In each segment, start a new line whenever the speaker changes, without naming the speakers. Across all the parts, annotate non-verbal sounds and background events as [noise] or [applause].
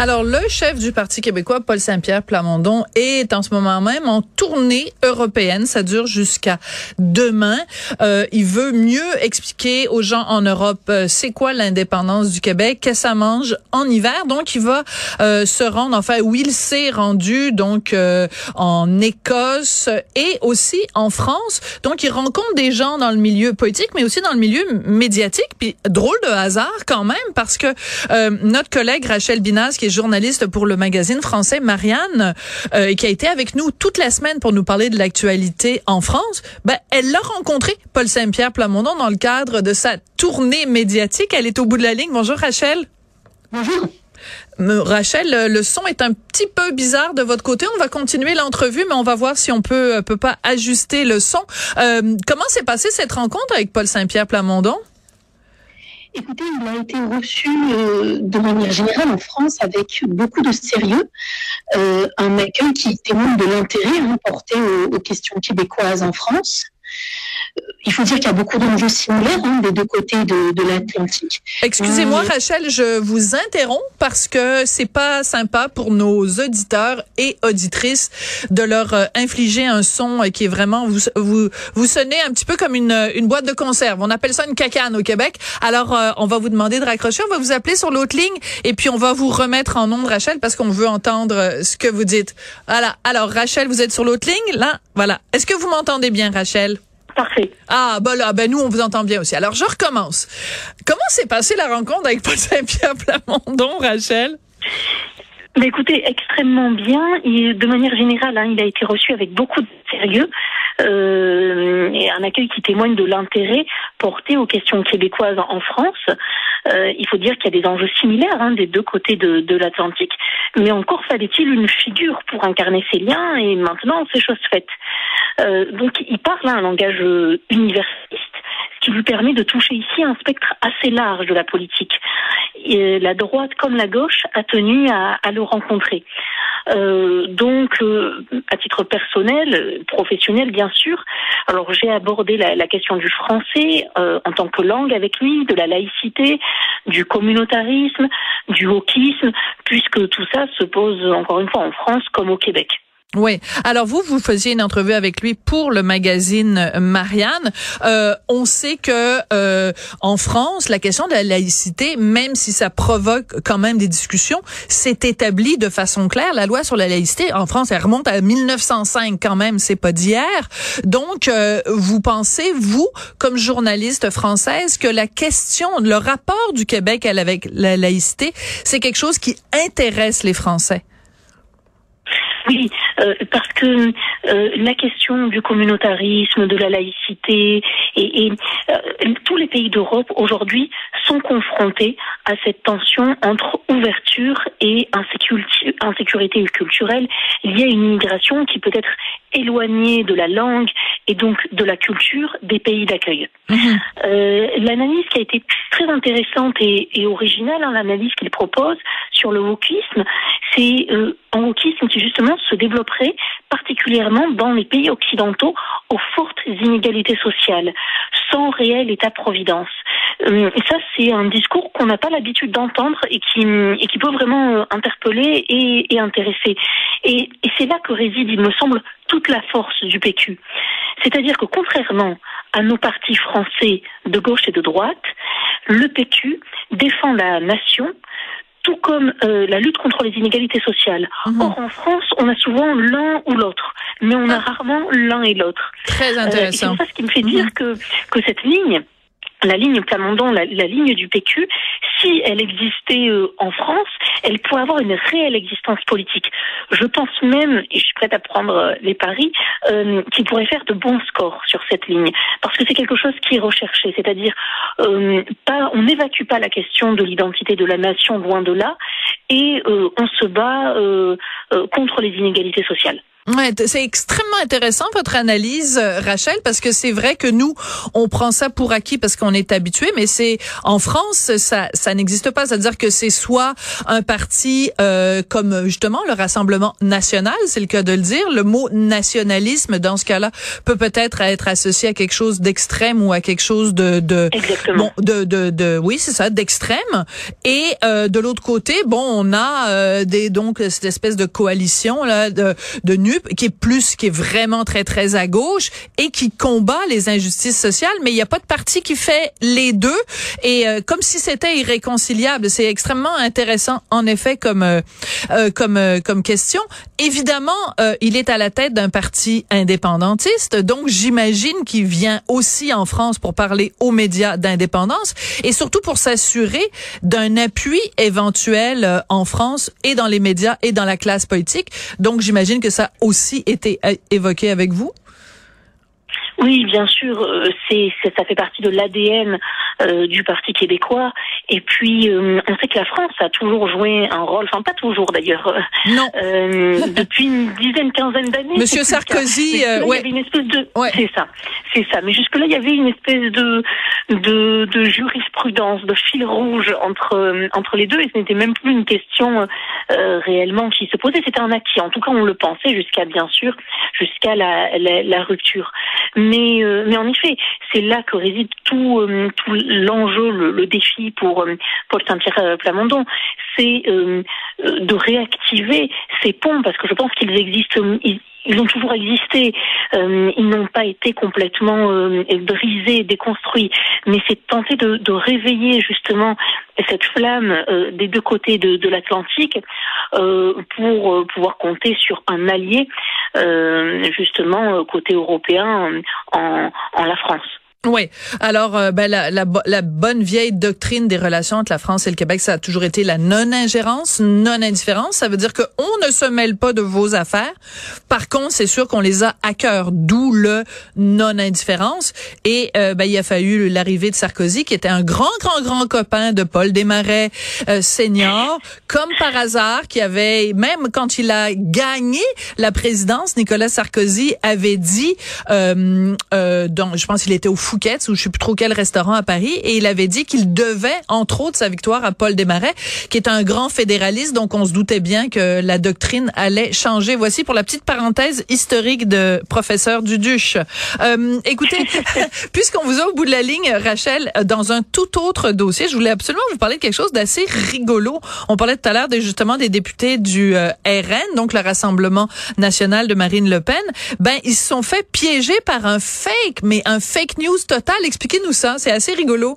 Alors, le chef du Parti québécois, Paul Saint-Pierre Plamondon, est en ce moment même en tournée européenne. Ça dure jusqu'à demain. Euh, il veut mieux expliquer aux gens en Europe euh, c'est quoi l'indépendance du Québec, qu'est-ce que ça mange en hiver. Donc, il va euh, se rendre, enfin, où il s'est rendu, donc euh, en Écosse et aussi en France. Donc, il rencontre des gens dans le milieu politique, mais aussi dans le milieu médiatique. Puis, drôle de hasard quand même, parce que euh, notre collègue Rachel Binas, qui journaliste pour le magazine français Marianne, euh, qui a été avec nous toute la semaine pour nous parler de l'actualité en France, ben, elle l'a rencontré, Paul Saint-Pierre Plamondon, dans le cadre de sa tournée médiatique. Elle est au bout de la ligne. Bonjour Rachel.
Bonjour.
Rachel, le son est un petit peu bizarre de votre côté. On va continuer l'entrevue, mais on va voir si on peut euh, peut pas ajuster le son. Euh, comment s'est passée cette rencontre avec Paul Saint-Pierre Plamondon?
Écoutez, il a été reçu euh, de manière générale en France avec beaucoup de sérieux, euh, un accueil qui témoigne de l'intérêt hein, porté aux, aux, questions québécoises en France. Il faut dire qu'il y a beaucoup d'enjeux similaires hein, des deux côtés de, de l'Atlantique.
Excusez-moi, euh... Rachel, je vous interromps parce que c'est pas sympa pour nos auditeurs et auditrices de leur euh, infliger un son qui est vraiment vous vous vous sonnez un petit peu comme une une boîte de conserve. On appelle ça une cacane au Québec. Alors euh, on va vous demander de raccrocher, on va vous appeler sur l'autre ligne et puis on va vous remettre en ondes, Rachel, parce qu'on veut entendre euh, ce que vous dites. Voilà. Alors Rachel, vous êtes sur l'autre ligne? Là. Voilà. Est-ce que vous m'entendez bien, Rachel?
Parfait.
Ah, ben là, ben nous, on vous entend bien aussi. Alors, je recommence. Comment s'est passée la rencontre avec Paul Saint-Pierre Plamondon, Rachel?
Écoutez, extrêmement bien. De manière générale, hein, il a été reçu avec beaucoup de sérieux euh, et un accueil qui témoigne de l'intérêt porté aux questions québécoises en France. Euh, il faut dire qu'il y a des enjeux similaires hein, des deux côtés de, l'Atlantique, mais encore fallait-il une figure pour incarner ces liens, et maintenant c'est chose faite. Euh, donc il parle un langage universaliste, ce lui permet de toucher ici un spectre assez large de la politique. Et la droite comme la gauche a tenu à, à le rencontrer. Euh, donc, euh, à titre personnel, professionnel, bien sûr. Alors, j'ai abordé la, la, question du français euh, en tant que langue avec lui, de la laïcité, du communautarisme, du wokisme, puisque tout ça se pose encore une fois en France comme au Québec.
Oui. Alors vous, vous faisiez une entrevue avec lui pour le magazine Marianne. Euh, on sait que euh, en France, la question de la laïcité, même si ça provoque quand même des discussions, s'est établie de façon claire. La loi sur la laïcité en France, elle remonte à 1905 quand même. C'est pas d'hier. Donc, euh, vous pensez vous, comme journaliste française, que la question, le rapport du Québec avec la laïcité, c'est quelque chose qui intéresse les Français?
Oui, euh, parce que euh, la question du communautarisme, de la laïcité, et, et euh, tous les pays d'Europe aujourd'hui sont confrontés à cette tension entre ouverture et insécurité culturelle liée à une immigration qui peut être éloignée de la langue et donc de la culture des pays d'accueil. Mmh. L'analyse qui a été très intéressante et, et originale, hein, l'analyse qu'il propose sur le wokisme, c'est un wokisme qui justement se développerait particulièrement dans les pays occidentaux aux fortes inégalités sociales, sans réel État-providence. Euh, et ça, c'est un discours qu'on n'a pas l'habitude d'entendre et qui, peut vraiment euh, interpeller et, intéresser. Et c'est là que réside, il me semble, toute la force du PQ. C'est-à-dire que contrairement à nos partis français de gauche et de droite, le PQ défend la nation tout comme euh, la lutte contre les inégalités sociales. Mmh. Or, en France, on a souvent l'un ou l'autre, mais on a ah. rarement l'un et l'autre.
Très intéressant.
Euh, c'est ça ce qui me fait dire mmh. que, que cette ligne, la ligne Plamondon, la, la, ligne du PQ, si elle existait euh, en France, elle pourrait avoir une réelle existence politique. Je pense même, et je suis prête à prendre euh, les paris, euh, qu'il pourrait faire de bons scores sur cette ligne, parce que c'est quelque chose qui est recherché, c'est-à-dire euh, on n'évacue pas la question de l'identité de la nation loin de là, et euh, on se bat contre les inégalités sociales.
Ouais, c'est extrêmement intéressant votre analyse, euh, Rachel, parce que c'est vrai que nous, on prend ça pour acquis parce qu'on est habitué, mais c'est en France, ça, ça n'existe pas. C'est-à-dire que c'est soit un parti euh, comme justement le Rassemblement national, c'est le cas de le dire. Le mot nationalisme dans ce cas-là peut peut-être être associé à quelque chose d'extrême ou à quelque chose de de
bon
de, de, de oui c'est ça d'extrême. Et euh, de l'autre côté, bon, on a euh, des donc cette espèce de coalition là de de qui est plus, qui est vraiment très, très à gauche et qui combat les injustices sociales, mais il n'y a pas de parti qui fait les deux. Et euh, comme si c'était irréconciliable, c'est extrêmement intéressant, en effet, comme euh, euh, comme comme question. Évidemment, il est à la tête d'un parti indépendantiste, donc j'imagine qu'il vient aussi en France pour parler aux médias d'indépendance et surtout pour s'assurer d'un appui éventuel en France et dans les médias et dans la classe politique. Donc j'imagine que ça été évoqué avec vous?
Oui, bien sûr, euh, c'est ça fait partie de l'ADN euh, du Parti québécois. Et puis, euh, on sait que la France a toujours joué un rôle, enfin pas toujours d'ailleurs,
non, [laughs]
depuis une dizaine, quinzaine d'années.
Monsieur Sarkozy, ouais,
une espèce de, c'est ça, c'est ça. Mais jusque là, il y avait une espèce de de, de jurisprudence, de fil rouge entre entre les deux, et ce n'était même plus une question réellement qui se posait. C'était un acquis. En tout cas, on le pensait jusqu'à bien sûr jusqu'à la, la, la rupture. Mais, euh, mais en effet, c'est là que réside tout, euh, tout l'enjeu, le, défi pour euh, Paul Saint-Pierre Plamondon. C'est de réactiver ces ponts, parce que je pense qu'ils existent, ont toujours existé. Euh, ils n'ont pas été complètement euh, brisés, déconstruits. Mais c'est tenter de, de, réveiller justement cette flamme euh, des deux côtés de, de l'Atlantique euh, pour pouvoir compter sur un allié, justement côté européen, en, en la France.
Oui. Alors, euh, ben, la, la, la, bonne vieille doctrine des relations entre la France et le Québec, ça a toujours été la non-ingérence, non-indifférence. Ça veut dire qu'on ne se mêle pas de vos affaires. Par contre, c'est sûr qu'on les a à cœur, d'où le non-indifférence. Et euh, ben, il a fallu l'arrivée de Sarkozy, qui était un grand, grand, grand copain de Paul Desmarais euh, senior, comme par hasard, qui avait, même quand il a gagné la présidence, Nicolas Sarkozy avait dit, euh, donc, je pense qu'il était au Ou je sais plus trop quel restaurant à Paris et il avait dit qu'il devait entre autres sa victoire à Paul Desmarais qui est un grand fédéraliste donc on se doutait bien que la doctrine allait changer. Voici pour la petite parenthèse historique de professeur Duduche. Euh, écoutez, [laughs] puisqu'on vous a au bout de la ligne Rachel dans un tout autre dossier, je voulais absolument vous parler de quelque chose d'assez rigolo. On parlait tout à l'heure justement des députés du euh, RN, donc le Rassemblement national de Marine Le Pen. Ben ils se sont fait piéger par un fake mais un fake news Total. Expliquez-nous ça, c'est assez rigolo.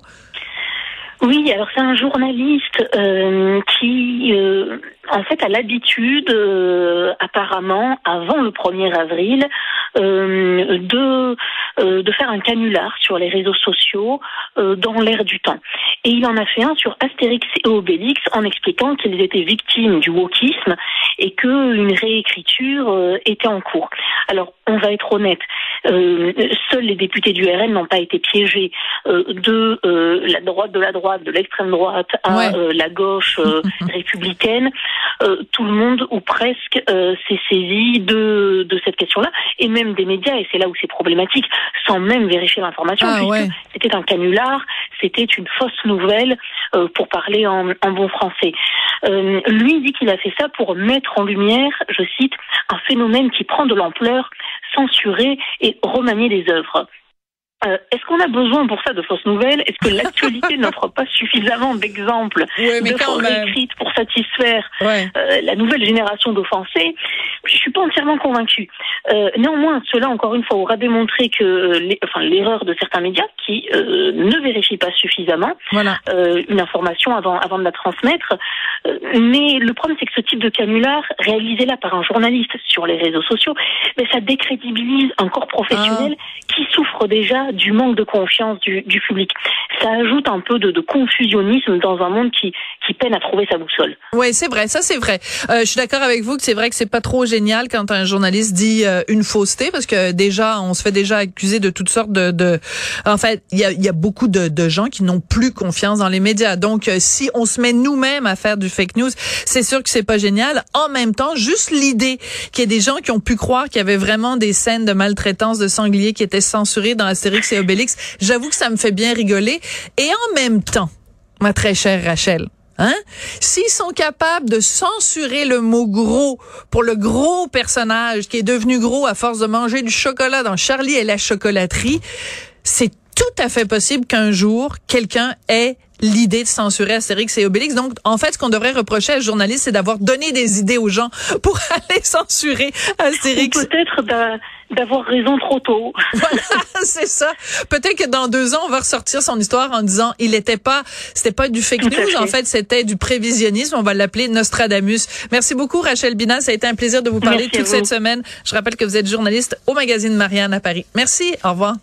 Oui, alors c'est un journaliste euh, qui, euh, en fait, a l'habitude, euh, apparemment, avant le 1er avril, de de faire un canular sur les réseaux sociaux dans l'air du temps. Et il en a fait un sur Astérix et Obélix en expliquant qu'ils étaient victimes du wokisme et qu'une réécriture était en cours. Alors, on va être honnête, euh, seuls les députés du RN n'ont pas été piégés euh, de euh, la droite de la droite, de l'extrême droite à la gauche [laughs] républicaine. tout le monde, ou presque, s'est saisi de, de cette question-là, et même des médias, et c'est là où c'est problématique, sans même vérifier l'information,
ah,
puisque c'était un canular, c'était une fausse nouvelle, pour parler en, en bon français. lui dit qu'il a fait ça pour mettre en lumière, je cite, un phénomène qui prend de l'ampleur censurer et remanier les œuvres. Euh, est-ce qu'on a besoin pour ça de fausses nouvelles? Est-ce que [laughs] l'actualité n'offre pas suffisamment d'exemples de fausses écrites pour satisfaire euh, la nouvelle génération d'offensés? Je suis pas entièrement convaincue. Euh, néanmoins, cela encore une fois aura démontré que l'erreur de certains médias qui ne vérifient pas suffisamment une information avant avant de la transmettre. mais le problème c'est que ce type de canular réalisé là par un journaliste sur les réseaux sociaux, mais ça décrédibilise un corps professionnel ah. qui souffre déjà du manque de confiance du, du public. Ça ajoute un peu de, de, confusionnisme dans un monde qui, qui peine à trouver sa boussole.
Oui, c'est vrai, ça c'est vrai. Euh, je suis d'accord avec vous que c'est vrai que c'est pas trop génial quand un journaliste dit euh, une fausseté, parce que déjà, on se fait déjà accuser de toutes sortes de... de... En fait, il y a, y a, beaucoup de, de gens qui n'ont plus confiance dans les médias. Donc, euh, si on se met nous-mêmes à faire du fake news, c'est sûr que c'est pas génial. En même temps, juste l'idée qu'il y ait des gens qui ont pu croire qu'il y avait vraiment des scènes de maltraitance de sangliers qui étaient censurées dans Astérix et Obélix, j'avoue que ça me fait bien rigoler. Et en même temps, ma très chère Rachel, Hein? S'ils sont capables de censurer le mot gros pour le gros personnage qui est devenu gros à force de manger du chocolat dans Charlie et la chocolaterie, c'est tout à fait possible qu'un jour, quelqu'un ait l'idée de censurer Astérix et Obélix. Donc, en fait, ce qu'on devrait reprocher à ce journaliste, c'est d'avoir donné des idées aux gens pour [laughs] aller censurer Astérix.
Peut-être d'avoir raison trop tôt. [laughs]
voilà, c'est ça. Peut-être que dans deux ans, on va ressortir son histoire en disant il était pas, c'était pas du fake news, en fait, c'était du prévisionnisme. On va l'appeler Nostradamus. Merci beaucoup, Rachel Binal. Ça a été un plaisir de vous parler toute cette semaine. Je rappelle que vous êtes journaliste au magazine Marianne à Paris. Merci. Au revoir.